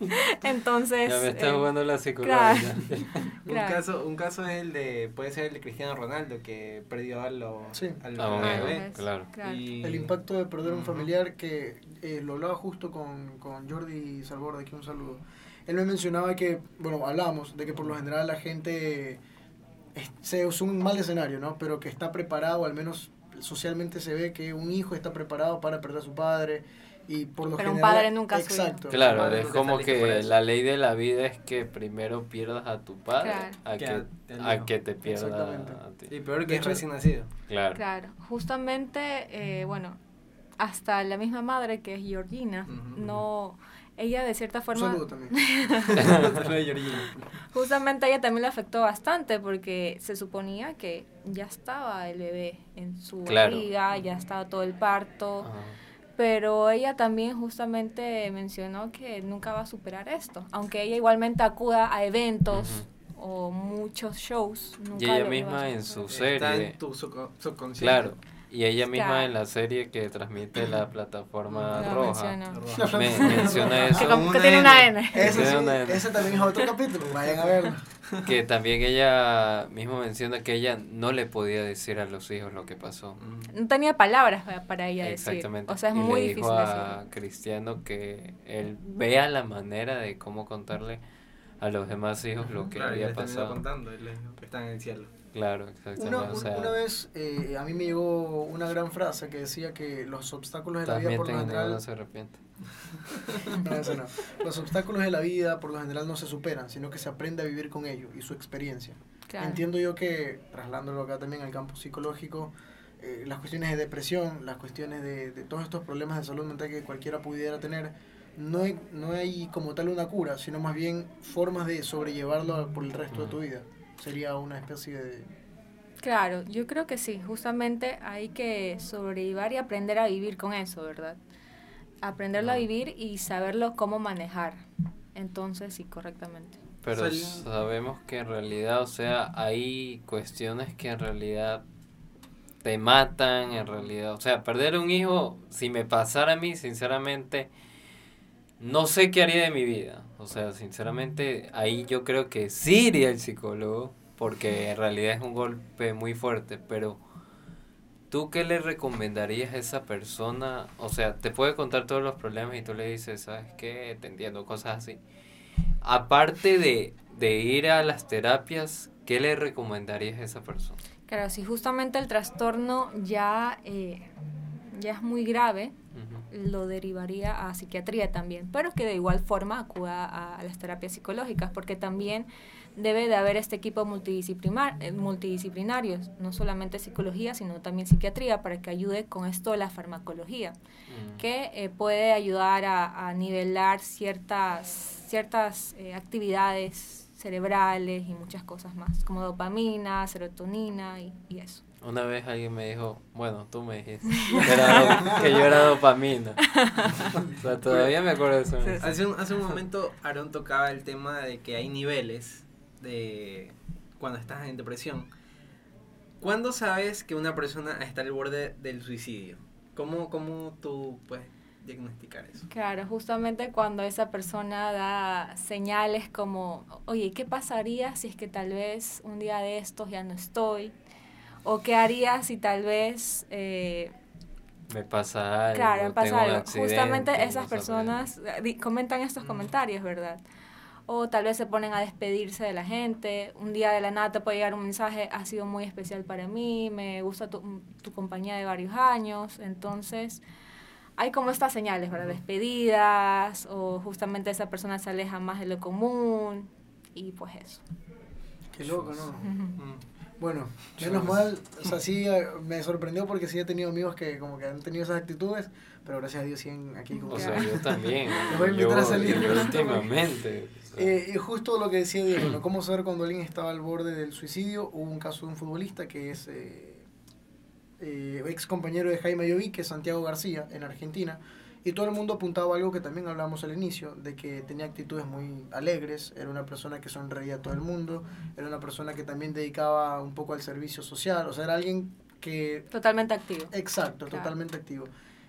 *laughs* Entonces, Ya me está eh, jugando la psicología. claro. *laughs* Un Claro. caso, un caso es el de, puede ser el de Cristiano Ronaldo, que perdió a lo, Sí. al Ah, al bueno, bebé. claro. Y- El impacto de perder un Ujú. familiar que eh, lo hablaba justo con, con Jordi Salborde, aquí un saludo. Él me mencionaba que, bueno, hablamos de que por lo general la gente es, se es un mal escenario, ¿no? Pero que está preparado, al menos socialmente se ve que un hijo está preparado para perder a su padre y por lo Pero un padre nunca a su hijo. Exacto. Claro, Padre es como que la ley de la vida es que primero pierdas a tu padre Claro. a, Que a que te pierda Exactamente. a ti. Y peor que es recién nacido. Claro. Claro, justamente, eh, bueno, hasta la misma madre que es Georgina, no, ella de cierta forma, saludo también. *laughs* justamente a ella también le afectó bastante porque se suponía que ya estaba el bebé en su Claro. barriga, ya estaba todo el parto, Ajá. Pero ella también justamente mencionó que nunca va a superar esto, aunque ella igualmente acuda a eventos o muchos shows, nunca Y ella misma en su Está serie. en tu subconsciente. Claro. Y ella misma Claro. en la serie que transmite la plataforma roja me- *laughs* menciona Que, eso. que tiene una N. Ese, Tiene sí, una- ese también es otro capítulo, vayan a verlo. *laughs* Que también ella mismo menciona que ella no le podía decir a los hijos lo que pasó. No tenía palabras pa- para ella decir. Exactamente. O sea, es y muy le difícil dijo a decirlo. Cristiano que él vea la manera de cómo contarle a los demás hijos lo que Claro, había pasado. contando, están en el cielo. Claro, exactamente. Una, o un- sea, una vez eh, a mí me llegó una gran frase que decía que los obstáculos de la vida por lo general no se arrepiente. *laughs* No, eso no. Los obstáculos de la vida por lo general no se superan, sino que se aprende a vivir con ellos y su experiencia. Claro. Entiendo yo que, trasladándolo acá también al campo psicológico, eh, las cuestiones de depresión, las cuestiones de, de todos estos problemas de salud mental que cualquiera pudiera tener, no hay, no hay como tal una cura, sino más bien formas de sobrellevarlo por el resto de tu vida. Sería una especie de... Claro, yo creo que sí, justamente hay que sobrellevar y aprender a vivir con eso, ¿verdad? Aprenderlo a vivir y saberlo cómo manejar. Entonces, sí, correctamente. Pero sabemos que en realidad, o sea, hay cuestiones que en realidad te matan, en realidad. O sea, perder un hijo, si me pasara a mí, sinceramente, no sé qué haría de mi vida. O sea, sinceramente, ahí yo creo que sí iría al psicólogo, porque en realidad es un golpe muy fuerte, pero... ¿Tú qué le recomendarías a esa persona? O sea, te puede contar todos los problemas y tú le dices, ¿sabes qué? Te entiendo, cosas así. Aparte de, de ir a las terapias, ¿qué le recomendarías a esa persona? Claro, si justamente el trastorno ya, eh, ya es muy grave. Lo derivaría a psiquiatría también, pero que de igual forma acuda a, a las terapias psicológicas, porque también debe de haber este equipo multidisciplinar, eh, multidisciplinario, no solamente psicología, sino también psiquiatría, para que ayude con esto la farmacología, Mm. que eh, puede ayudar a, a nivelar ciertas, ciertas eh, actividades cerebrales y muchas cosas más, como dopamina, serotonina y, y eso. Una vez alguien me dijo, bueno, tú me dijiste, *laughs* que, era do- que yo era dopamina. O sea, todavía me acuerdo de eso. Sí, Hace un, hace un momento Aaron tocaba el tema de que hay niveles de cuando estás en depresión. ¿Cuándo sabes que una persona está al borde del suicidio? ¿Cómo, cómo tú puedes diagnosticar eso? Claro, justamente cuando esa persona da señales como, oye, ¿qué pasaría si es que tal vez un día de estos ya no estoy? ¿O qué haría si tal vez, eh, Me pasa algo. claro, me pasa algo? Justamente esas personas eh, di- comentan estos comentarios, ¿verdad? O tal vez se ponen a despedirse de la gente. Un día de la nada te puede llegar un mensaje, ha sido muy especial para mí, me gusta tu, tu compañía de varios años. Entonces, hay como estas señales, ¿verdad? Despedidas, o justamente esa persona se aleja más de lo común, y pues eso. Qué loco, ¿no? Bueno, menos mal, o sea, *laughs* sí eh, me sorprendió porque sí he tenido amigos que como que han tenido esas actitudes, pero gracias a Dios siguen aquí como O sea, yo también. *laughs* Te voy a invitar yo, a salir. yo *laughs* últimamente. o sea, Eh, y justo lo que decía Diego, ¿no? ¿Cómo saber cuando alguien estaba al borde del suicidio? Hubo un caso de un futbolista que es eh, eh, ex compañero de Jaime Lloví, que es Santiago García, en Argentina, y todo el mundo apuntaba algo que también hablamos al inicio, de que tenía actitudes muy alegres, era una persona que sonreía a todo el mundo, era una persona que también dedicaba un poco al servicio social, o sea, era alguien que Totalmente activo. Exacto, Claro. totalmente activo.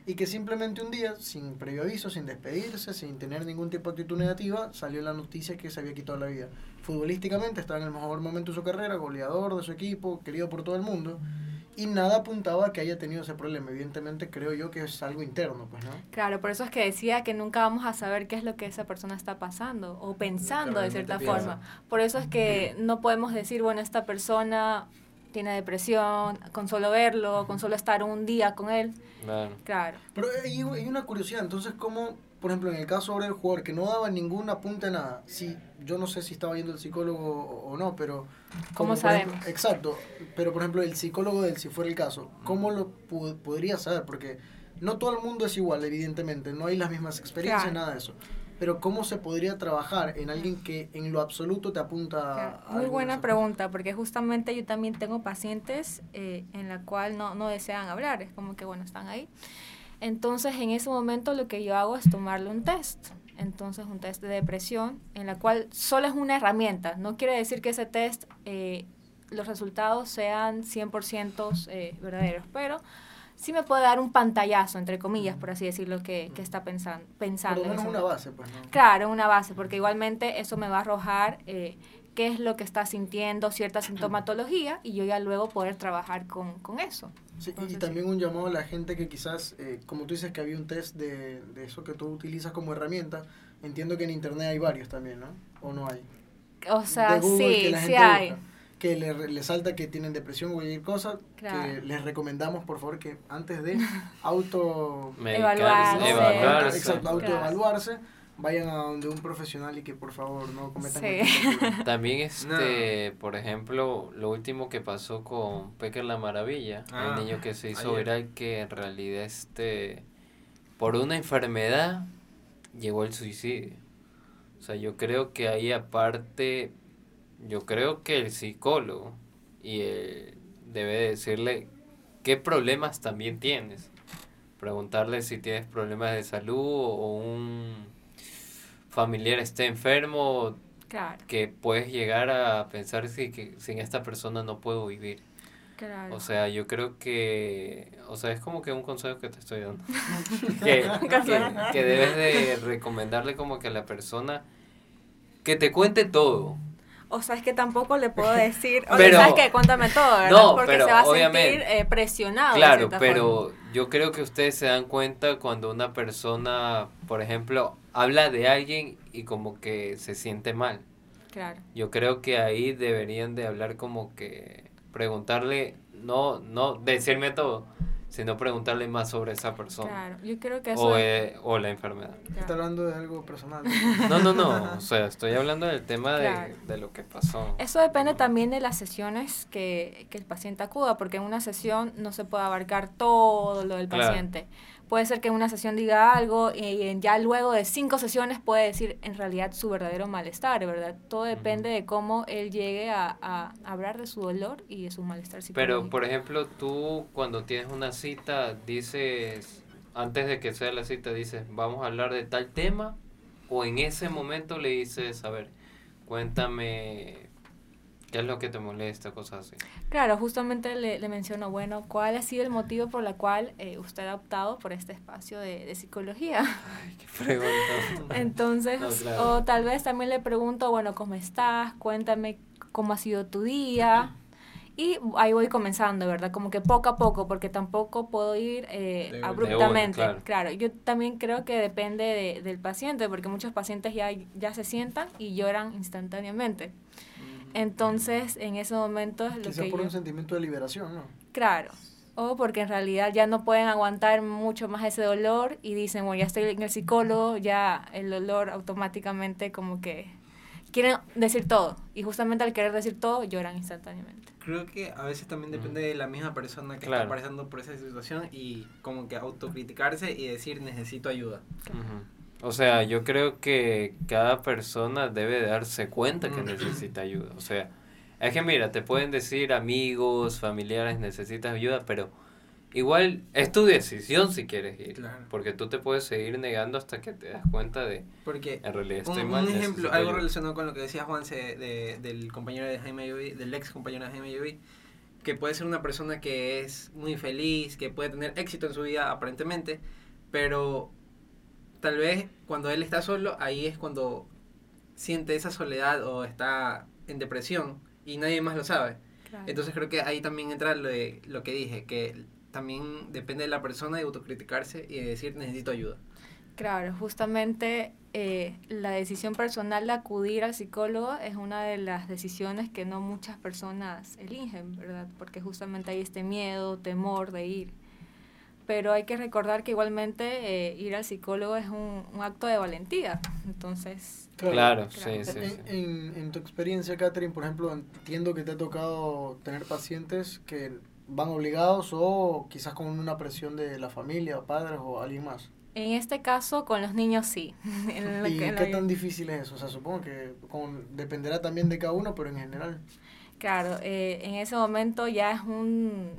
Y que simplemente un día, sin previo aviso, sin despedirse, sin tener ningún tipo de actitud negativa, salió la noticia que se había quitado la vida. Futbolísticamente estaba en el mejor momento de su carrera, goleador de su equipo, querido por todo el mundo, y nada apuntaba a que haya tenido ese problema. Evidentemente creo yo que es algo interno, pues, ¿no? Claro, por eso es que decía que nunca vamos a saber qué es lo que esa persona está pasando o pensando de cierta piensa. forma. Por eso es que no podemos decir, bueno, esta persona tiene depresión, con solo verlo, con solo estar un día con él. claro. Claro. Pero hay, hay una curiosidad, entonces, ¿cómo, por ejemplo, en el caso ahora del jugador que no daba ningún apunte a nada, sí, yo no sé si estaba yendo el psicólogo o, no, pero... ¿Cómo ejemplo- sabemos? exacto, pero por ejemplo, el psicólogo del, si fuera el caso, ¿cómo lo pu- podría saber? Porque no todo el mundo es igual, evidentemente, no hay las mismas experiencias, Claro. nada de eso. Pero ¿cómo se podría trabajar en alguien que en lo absoluto te apunta Claro, a Muy buena pregunta, porque justamente yo también tengo pacientes eh, en la cual no, no desean hablar, es como que, bueno, están ahí. Entonces, en ese momento lo que yo hago es tomarle un test. Entonces, un test de depresión, en la cual solo es una herramienta. No quiere decir que ese test, eh, los resultados sean 100% eh, verdaderos, pero sí me puede dar un pantallazo, entre comillas, por así decirlo, que, que está pensan- Por pensando. lo en menos ese una base, pues, ¿no? Claro, una base, porque igualmente eso me va a arrojar eh, qué es lo que está sintiendo, cierta sintomatología, y yo ya luego poder trabajar con, con eso. Sí, y también un llamado a la gente que quizás, eh, como tú dices que había un test de, de eso que tú utilizas como herramienta, entiendo que en internet hay varios también, ¿no? ¿O no hay? O sea, Google sí, sí hay. busca, que le, le salta que tienen depresión o cualquier cosa, Claro. que les recomendamos por favor que antes de *laughs* auto Evaluarse. evaluarse. exacto, Claro. autoevaluarse, vayan a donde un profesional y que por favor no cometan Sí. *laughs* También este, por ejemplo, lo último que pasó con Pecker la Maravilla, Ah, el niño que se hizo ayer. viral que en realidad este por una enfermedad llegó al suicidio. O sea, yo creo que ahí aparte yo creo que el psicólogo y el- debe decirle qué problemas también tienes. Preguntarle si tienes problemas de salud o un familiar esté enfermo, Claro, que puedes llegar a pensar si que sin esta persona no puedo vivir. claro. O sea, yo creo que, o sea, es como que un consejo que te estoy dando. *laughs* que, que, que debes de recomendarle como que a la persona que te cuente todo. O sea, es que tampoco le puedo *laughs* decir, oye, Pero- ¿sabes qué? Cuéntame todo, ¿verdad? No, Porque pero se va a sentir eh, presionado. Claro, pero yo creo que ustedes se dan cuenta cuando una persona, por ejemplo, habla de alguien y como que se siente mal. Claro, Yo creo que ahí deberían de hablar como que preguntarle, no, no decirme todo, sino preguntarle más sobre esa persona. claro. Yo creo que eso... O, es- eh, o la enfermedad. claro. Está hablando de algo personal. No, no, no. O sea, estoy hablando del tema de, Claro. de lo que pasó. Eso depende también de las sesiones que, que el paciente acuda, porque en una sesión no se puede abarcar todo lo del Claro. Puede ser que en una sesión diga algo y ya luego de cinco sesiones puede decir en realidad su verdadero malestar, ¿verdad? Todo depende de cómo él llegue a, a hablar de su dolor y de su malestar psicológico. Pero, por ejemplo, tú cuando tienes una cita, dices, antes de que sea la cita, dices, vamos a hablar de tal tema, o en ese momento le dices, a ver, cuéntame qué es lo que te molesta, cosas así. Claro, justamente le, le menciono, bueno, ¿cuál ha sido el motivo por el cual eh, usted ha optado por este espacio de, de psicología? ¿Qué pregunta? *laughs* Entonces, No, claro. o tal vez también le pregunto, bueno, ¿cómo estás? Cuéntame cómo ha sido tu día. Y ahí voy comenzando, ¿verdad? Como que poco a poco, porque tampoco puedo ir eh, De abruptamente. De una, claro. yo también creo que depende de- del paciente, porque muchos pacientes ya, ya se sientan y lloran instantáneamente. Entonces, en ese momento es lo Quizá que por yo... un sentimiento de liberación, ¿no? Claro. O porque en realidad ya no pueden aguantar mucho más ese dolor y dicen, bueno, ya estoy en el psicólogo, ya el dolor automáticamente como que quieren decir todo. Y justamente al querer decir todo, lloran instantáneamente. Creo que a veces también depende de la misma persona que Claro. está pasando por esa situación y como que autocriticarse y decir necesito ayuda. Ujú. O sea, yo creo que cada persona debe darse cuenta que necesita ayuda. O sea, es que mira, te pueden decir amigos, familiares, necesitas ayuda, pero igual es tu decisión si quieres ir. Claro. Porque tú te puedes seguir negando hasta que te das cuenta de, Porque en realidad un, estoy un mal. ejemplo, necesito algo ayuda. relacionado con lo que decía Juanse de, del compañero de Jaime Llovi, del ex compañero de Jaime Llovi, que puede ser una persona que es muy feliz, que puede tener éxito en su vida aparentemente, pero tal vez cuando él está solo, ahí es cuando siente esa soledad o está en depresión y nadie más lo sabe. Entonces creo que ahí también entra lo, de, lo que dije, que también depende de la persona de autocriticarse y de decir necesito ayuda. Claro, justamente eh, la decisión personal de acudir al psicólogo es una de las decisiones que no muchas personas eligen, ¿verdad? Porque justamente hay este miedo, temor de ir. Pero hay que recordar que igualmente eh, ir al psicólogo es un, un acto de valentía. Entonces, Claro, sí, Claro. sí, En, sí. en- en tu experiencia, Catherine, por ejemplo, entiendo que te ha tocado tener pacientes que van obligados o quizás con una presión de la familia, padres o alguien más. en este caso, con los niños sí. *laughs* En ¿Y que- qué tan difícil es eso? O sea, supongo que con, dependerá también de cada uno, pero en general. Claro, eh, en ese momento ya es un,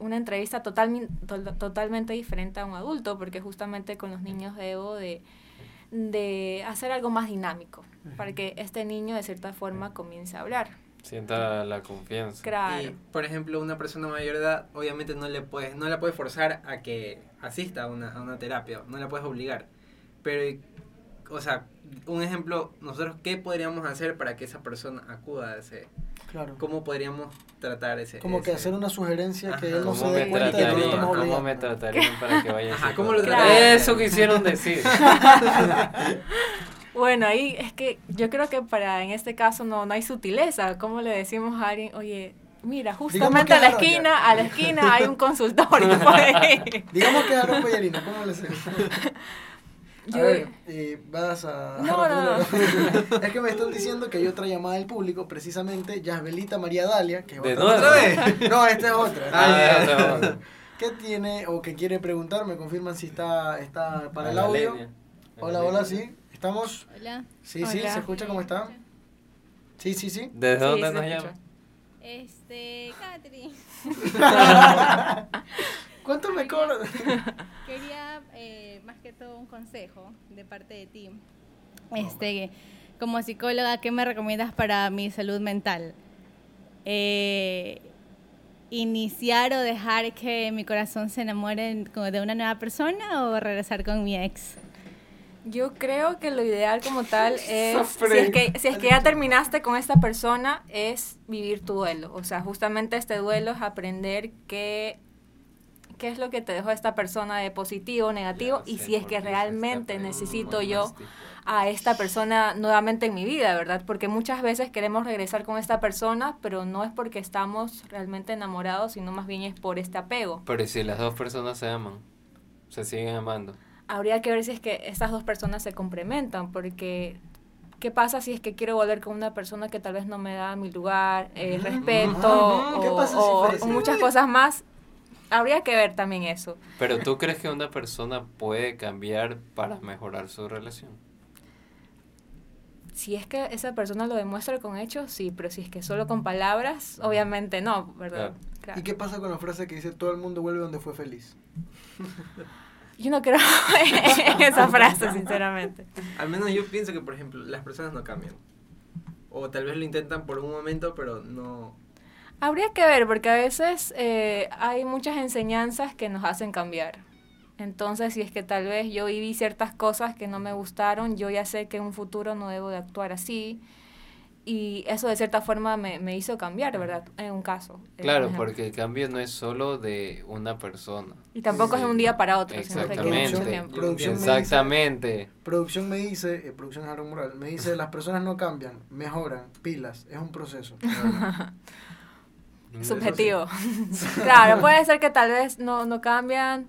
una entrevista total, to- totalmente diferente a un adulto, porque justamente con los niños debo de, de hacer algo más dinámico, para que este niño de cierta forma comience a hablar. Sienta la confianza. Claro, Y, por ejemplo, una persona mayor de edad, obviamente no le puedes, no la puedes forzar a que asista a una, a una terapia, no la puedes obligar. Pero, o sea, un ejemplo, nosotros, ¿qué podríamos hacer para que esa persona acuda a ese? Claro. ¿Cómo podríamos tratar ese? Como que hacer una sugerencia que él no se ¿Cómo dé cuenta de que estamos ¿Cómo obligando. me tratarían para que vaya Ajá? ¿cómo lo tratarían? Eso quisieron decir. *laughs* Bueno, ahí es que yo creo que para en este caso no, no hay sutileza. ¿Cómo le decimos a alguien, oye, mira, justamente a la ya- esquina, a la esquina hay un consultorio *laughs* por ahí. Digamos que Aaron Pellerina, ¿cómo le *laughs* sé? A Yo- ver, eh, vas a... No, no, *laughs* Es que me están diciendo que hay otra llamada del público, precisamente Yasbelita María Dalia, que es ¿De otra- vez? No, esta es otra. Ah. ¿Qué tiene o que quiere preguntar? Me confirman si está, está para el audio. Hola, hola, sí. ¿Estamos? Hola. Sí, sí, Hola. ¿se escucha cómo está? Sí, sí, sí. ¿Desde Sí, dónde nos llama? Este, Catherine, *laughs* ¿Cuánto me cobra? quería eh, más que todo un consejo de parte de ti. Este, como psicóloga, ¿qué me recomiendas para mi salud mental? Eh, ¿Iniciar o dejar que mi corazón se enamore de una nueva persona o regresar con mi ex? Yo creo que lo ideal como tal *laughs* es, si es, que, si es que ya terminaste con esta persona, es vivir tu duelo. O sea, justamente este duelo es aprender qué, qué es lo que te dejó esta persona de positivo o negativo Ya y sé si es que realmente necesito yo a esta persona nuevamente en mi vida, ¿verdad? Porque muchas veces queremos regresar con esta persona, pero no es porque estamos realmente enamorados, sino más bien es por este apego. Pero ¿y si las dos personas se aman, se siguen amando. habría que ver si es que estas dos personas se complementan, porque ¿qué pasa si es que quiero volver con una persona que tal vez no me da mi lugar, eh, respeto Ujú. ¿Qué o, pasa si o- o muchas cosas más? Habría que ver también eso. Pero ¿tú crees que una persona puede cambiar para mejorar su relación? Si es que esa persona lo demuestra con hechos, sí, pero si es que solo con palabras, obviamente no, ¿verdad? Claro. ¿Y qué pasa con la frase que dice todo el mundo vuelve donde fue feliz? Yo no creo *laughs* en esa frase, sinceramente. Al menos yo pienso que, por ejemplo, las personas no cambian. O tal vez lo intentan por un momento, pero no... Habría que ver, porque a veces eh, hay muchas enseñanzas que nos hacen cambiar. Entonces, si es que tal vez yo viví ciertas cosas que no me gustaron, yo ya sé que en un futuro no debo de actuar así. Y eso de cierta forma me, me hizo cambiar, ¿verdad? En un caso. Claro, por porque el cambio no es solo de una persona. Y tampoco es de un día para otro, sino requiere mucho Exactamente. Producción me dice- Exactamente. Producción me dice, eh, producción Aaron Moral, me dice las personas no cambian, mejoran, pilas, es un proceso. *laughs* Subjetivo. *laughs* claro, puede ser que tal vez no, no cambian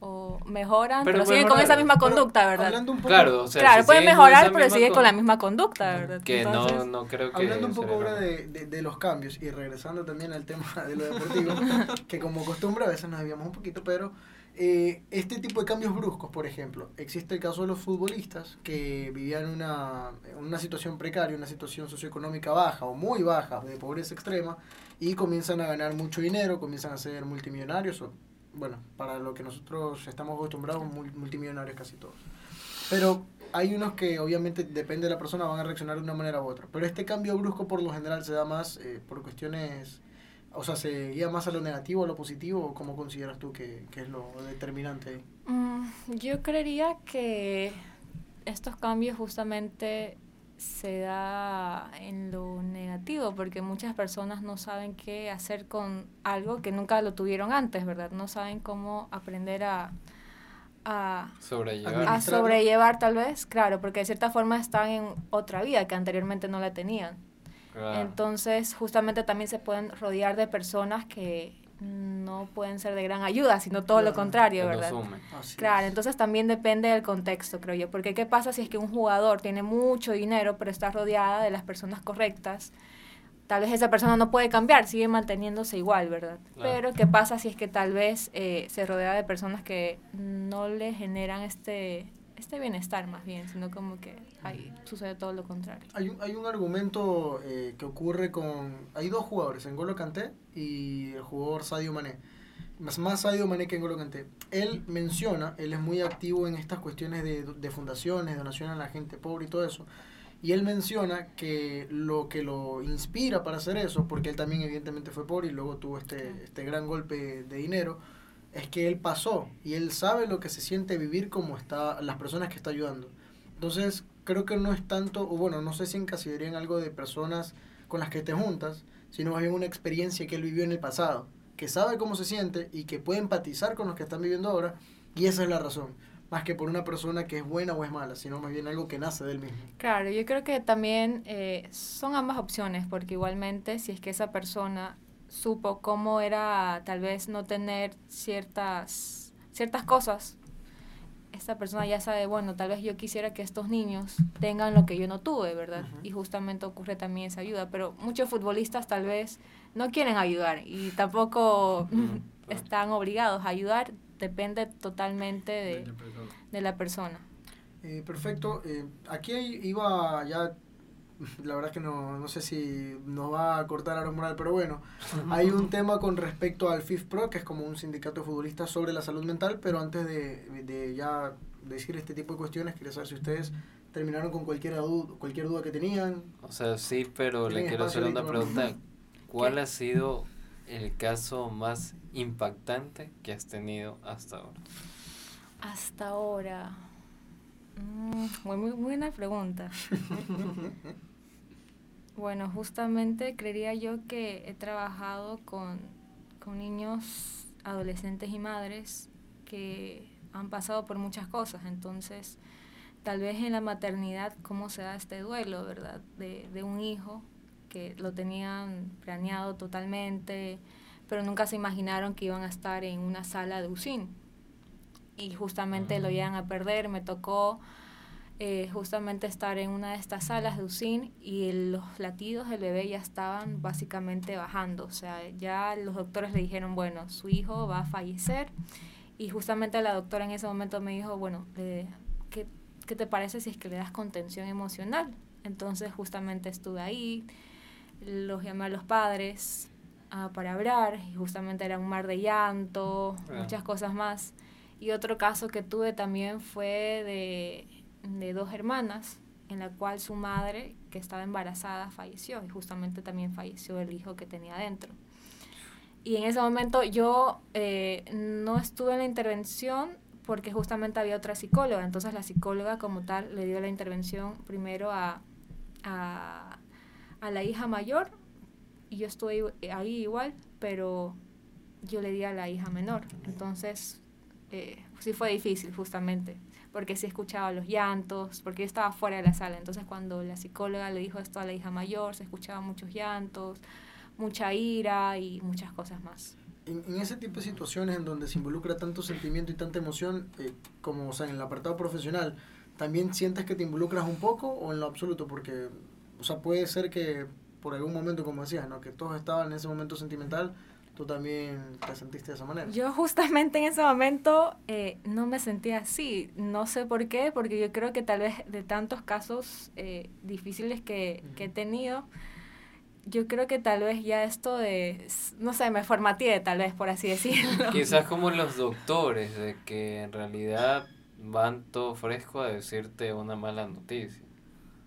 o mejoran, Pero pero, siguen con esa misma conducta, ¿verdad? Hablando un poco, Claro, o sea, claro, si pueden mejorar, pero siguen con la misma conducta, ¿verdad? Que Entonces, no, no creo que... hablando un poco ahora de, de- de los cambios y regresando también al tema de lo deportivo, *laughs* que como costumbre a veces nos desviamos un poquito, pero eh, este tipo de cambios bruscos, por ejemplo, existe el caso de los futbolistas que vivían una, una situación precaria, una situación socioeconómica baja o muy baja, de pobreza extrema, y comienzan a ganar mucho dinero, comienzan a ser multimillonarios, o bueno, para lo que nosotros estamos acostumbrados, mul- multimillonarios casi todos. Pero hay unos que obviamente depende de la persona van a reaccionar de una manera u otra. Pero este cambio brusco por lo general se da más eh, por cuestiones, o sea, se guía más a lo negativo o a lo positivo. ¿O cómo consideras tú que, que es lo determinante mm, yo creería que estos cambios justamente se da en lo negativo, porque muchas personas no saben qué hacer con algo que nunca lo tuvieron antes, ¿verdad? No saben cómo aprender a, a, Sobrellevar. a sobrellevar tal vez, claro, porque de cierta forma están en otra vida que anteriormente no la tenían. Entonces, justamente también se pueden rodear de personas que no pueden ser de gran ayuda, sino todo lo contrario, ¿verdad? Claro, es. entonces también depende del contexto, creo yo, porque ¿qué pasa si es que un jugador tiene mucho dinero, pero está rodeada de las personas correctas? Tal vez esa persona no puede cambiar, sigue manteniéndose igual, ¿verdad? Claro. Pero ¿qué pasa si es que tal vez eh, se rodea de personas que no le generan este, este bienestar más bien, sino como que ahí sucede todo lo contrario? Hay un, hay un argumento eh, que ocurre con... Hay dos jugadores, N'Golo Kanté y el jugador Sadio Mané. Más, más Sadio Mané que N'Golo Kanté. Él menciona, él es muy activo en estas cuestiones de, de fundaciones, donación a la gente pobre y todo eso. Y él menciona que lo que lo inspira para hacer eso, porque él también evidentemente fue pobre y luego tuvo este, este gran golpe de dinero, es que él pasó y él sabe lo que se siente vivir como está las personas que está ayudando. Entonces, creo que no es tanto, o bueno, no sé si encasillaría en algo de personas con las que te juntas, sino más bien una experiencia que él vivió en el pasado, que sabe cómo se siente y que puede empatizar con los que están viviendo ahora, y esa es la razón. más que por una persona que es buena o es mala, sino más bien algo que nace del mismo. Claro, yo creo que también eh, son ambas opciones, porque igualmente si es que esa persona supo cómo era tal vez no tener ciertas, ciertas cosas, esta persona ya sabe, bueno, tal vez yo quisiera que estos niños tengan lo que yo no tuve, ¿verdad? Y justamente ocurre también esa ayuda, pero muchos futbolistas tal vez no quieren ayudar y tampoco *laughs* están obligados a ayudar, depende totalmente de, de la persona. Eh, perfecto. Eh, aquí iba ya, *laughs* la verdad es que no, no sé si nos va a cortar Aaron Moral, pero bueno, *laughs* hay un tema con respecto al FIFPRO, que es como un sindicato de futbolistas sobre la salud mental, pero antes de, de ya decir este tipo de cuestiones, quería saber si ustedes terminaron con cualquier duda, cualquier duda que tenían. O sea, sí, pero le quiero hacer una pregunta. *laughs* ¿Cuál ¿Qué? ha sido el caso más impactante que has tenido hasta ahora? Hasta ahora. Mm, muy, muy buena pregunta. *laughs* bueno, justamente creería yo que he trabajado con, con niños, adolescentes y madres que han pasado por muchas cosas. Entonces, tal vez en la maternidad, cómo se da este duelo, ¿verdad? De, de un hijo que lo tenían planeado totalmente, pero nunca se imaginaron que iban a estar en una sala de UCIN y justamente lo llegan a perder. Me tocó eh, justamente estar en una de estas salas de UCIN y el- los latidos del bebé ya estaban básicamente bajando. O sea, ya los doctores le dijeron, bueno, su hijo va a fallecer. Y justamente la doctora en ese momento me dijo, bueno, le- ¿qué, qué te parece si es que le das contención emocional? Entonces justamente estuve ahí, los llamé a los padres ah, para hablar y justamente era un mar de llanto, Ah. muchas cosas más. Y otro caso que tuve también fue de, de dos hermanas, en la cual su madre, que estaba embarazada, falleció y justamente también falleció el hijo que tenía adentro. Y en ese momento yo eh, no estuve en la intervención porque justamente había otra psicóloga, entonces la psicóloga como tal le dio la intervención primero a, a, a la hija mayor y yo estuve ahí igual, pero yo le di a la hija menor. Entonces, eh, sí fue difícil justamente, porque sí escuchaba los llantos, porque yo estaba fuera de la sala. Entonces, cuando la psicóloga le dijo esto a la hija mayor, se escuchaban muchos llantos, mucha ira y muchas cosas más. En, en ese tipo de situaciones en donde se involucra tanto sentimiento y tanta emoción, eh, como o sea, en el apartado profesional, ¿también sientes que te involucras un poco o en lo absoluto? Porque, o sea, puede ser que por algún momento, como decías, ¿no? que todos estaban en ese momento sentimental, tú también te sentiste de esa manera. Yo justamente en ese momento eh, no me sentía así, no sé por qué, porque yo creo que tal vez de tantos casos eh, difíciles que, que he tenido, yo creo que tal vez ya esto de, no sé, me formateé tal vez, por así decirlo. *laughs* Quizás como los doctores, de que en realidad van todo fresco a decirte una mala noticia.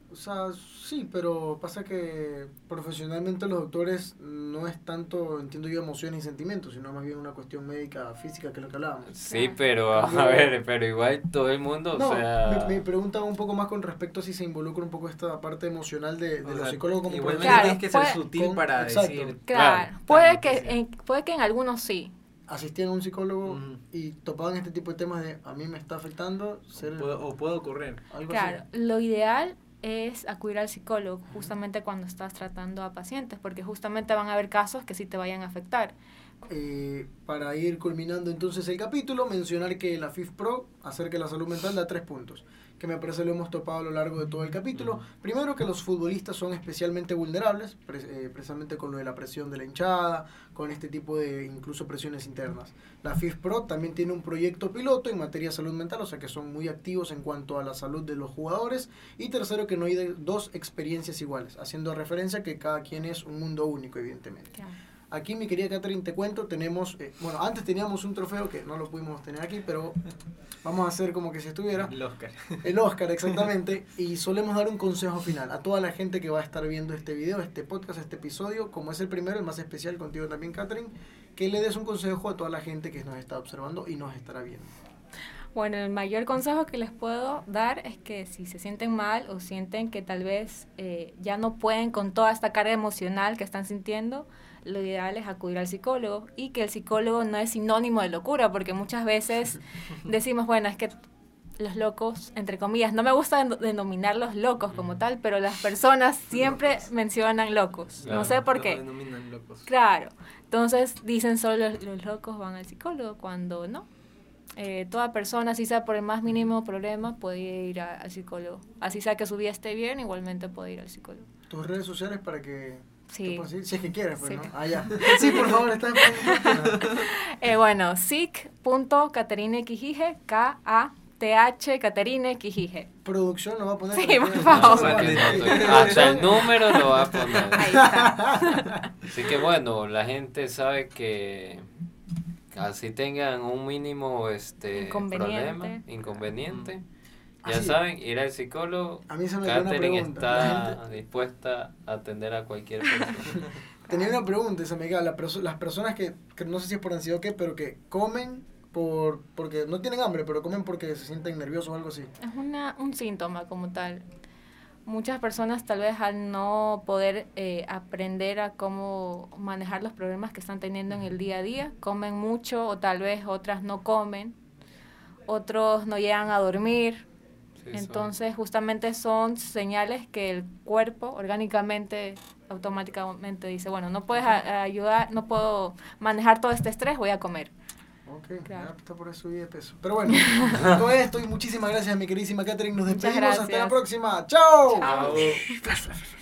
O sea, sí, pero pasa que profesionalmente los doctores no es tanto, entiendo yo, emociones y sentimientos, sino más bien una cuestión médica, física, que es lo que hablábamos. Sí, Claro. pero a ver, pero igual todo el mundo, No, o sea... me, me pregunta un poco más con respecto a si se involucra un poco esta parte emocional de, de O los sea, psicólogos como igualmente Claro, tienes que ser puede- sutil con- para exacto. decir. Claro, Claro, puede, que, en, puede que en algunos sí. asistían a un psicólogo Ujú. y topaban este tipo de temas de a mí me está afectando ser Puede- o puede ocurrir. algo Claro, así. lo ideal es acudir al psicólogo justamente cuando estás tratando a pacientes, porque justamente van a haber casos que sí te vayan a afectar. Eh, para ir culminando entonces el capítulo, mencionar que la FIF Pro acerca de la salud mental da tres puntos, que me parece lo hemos topado a lo largo de todo el capítulo. Primero que los futbolistas son especialmente vulnerables, pre- eh, precisamente con lo de la presión de la hinchada, con este tipo de incluso presiones internas. La FIF Pro también tiene un proyecto piloto en materia de salud mental, o sea que son muy activos en cuanto a la salud de los jugadores. Y tercero que no hay dos experiencias iguales, haciendo referencia que cada quien es un mundo único, evidentemente. Aquí, mi querida Catherine, te cuento, tenemos, eh, bueno, antes teníamos un trofeo que no lo pudimos tener aquí, pero vamos a hacer como que si estuviera. El Oscar. El Oscar, exactamente. y solemos dar un consejo final a toda la gente que va a estar viendo este video, este podcast, este episodio, como es el primero, el más especial contigo también, Catherine, que le des un consejo a toda la gente que nos está observando y nos estará viendo. Bueno, el mayor consejo que les puedo dar es que si se sienten mal o sienten que tal vez eh, ya no pueden con toda esta carga emocional que están sintiendo, lo ideal es acudir al psicólogo y que el psicólogo no es sinónimo de locura, porque muchas veces *laughs* decimos, bueno, es que los locos, entre comillas, no me gusta den- denominarlos locos como tal, pero las personas siempre mencionan locos. Claro. No sé por qué. denominan locos. Claro. Entonces dicen solo los, los locos van al psicólogo cuando no. Eh, toda persona, si sea por el más mínimo problema, puede ir a- al psicólogo. Así sea que su vida esté bien, igualmente puede ir al psicólogo. Tus redes sociales para que Sí. si es que quieres, pues, Sí. ¿no? Ah, ya. *laughs* Sí, por favor, está *laughs* Eh, bueno, sic.caterine Quijije, K-A-T-H Caterine Quijije. Producción lo va a poner. Sí, por favor. *laughs* hasta el número lo va a poner. Ahí está. Así que bueno, la gente sabe que así tengan un mínimo este Inconveniente. problema, inconveniente. Ya Así. saben, ir al psicólogo. A mí se me una Catherine está dispuesta a atender a cualquier persona. *laughs* Tenía una pregunta, se me queda. La perso- las personas que, que no sé si es por ansiedad o qué, pero que comen por porque no tienen hambre, pero comen porque se sienten nerviosos o algo así. Es una, un síntoma como tal. Muchas personas tal vez al no poder eh, aprender a cómo manejar los problemas que están teniendo en el día a día, comen mucho o tal vez otras no comen, otros no llegan a dormir. Sí, son- Entonces justamente son señales que el cuerpo orgánicamente automáticamente dice, bueno, no puedes a- ayudar, no puedo manejar todo este estrés, voy a comer. Ok, Claro. está por eso subir de peso. Pero bueno, *laughs* con esto y muchísimas gracias mi queridísima Catherine. Nos despedimos. Hasta la próxima. Chao. Chao.